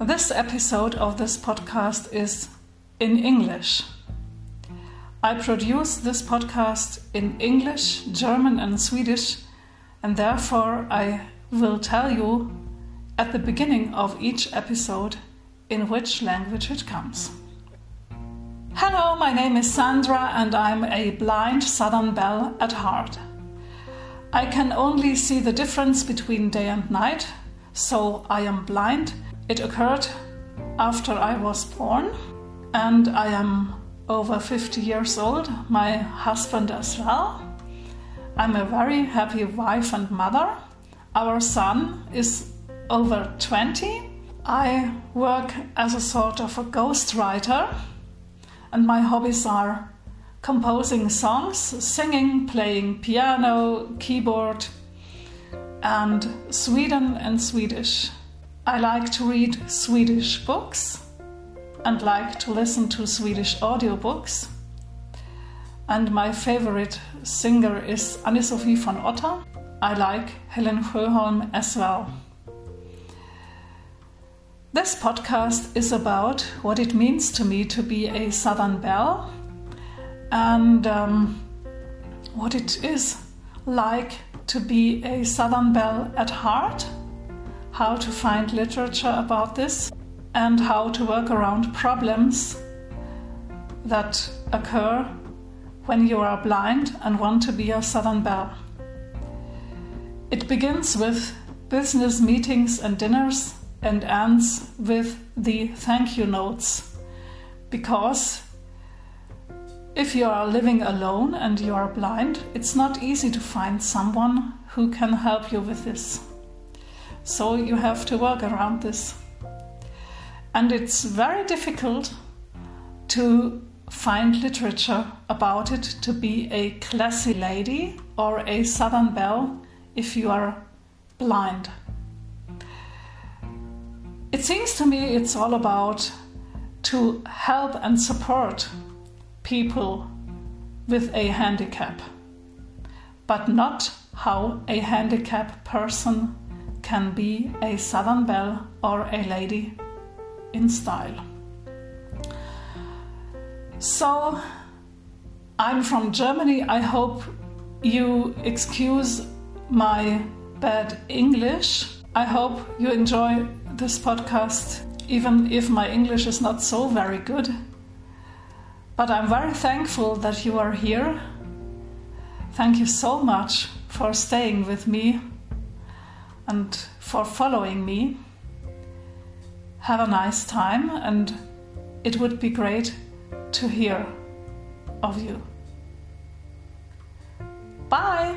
This episode of this podcast is in English. I produce this podcast in English, German, and Swedish, and therefore I will tell you at the beginning of each episode in which language it comes. Hello, my name is Sandra, and I'm a blind Southern Belle at heart. I can only see the difference between day and night, so I am blind. It occurred after I was born, and I am over 50 years old, my husband as well. I'm a very happy wife and mother. Our son is over 20. I work as a sort of a ghostwriter, and my hobbies are composing songs, singing, playing piano, keyboard, and Sweden and Swedish. I like to read Swedish books and like to listen to Swedish audiobooks. And my favorite singer is Anne Sofie von Otter. I like Helen Sjöholm as well. This podcast is about what it means to me to be a Southern Belle and um, what it is like to be a Southern Belle at heart, how to find literature about this, and how to work around problems that occur when you are blind and want to be a Southern Belle. It begins with business meetings and dinners and ends with the thank you notes because if you are living alone and you are blind, it's not easy to find someone who can help you with this. So you have to work around this. And it's very difficult to find literature about it to be a classy lady or a southern belle if you are blind. It seems to me it's all about to help and support people with a handicap, but not how a handicapped person can be a Southern Belle or a lady in style. So, I'm from Germany. I hope you excuse my bad English. I hope you enjoy this podcast, even if my English is not so very good. But I'm very thankful that you are here. Thank you so much for staying with me and for following me. Have a nice time, and it would be great to hear of you. Bye!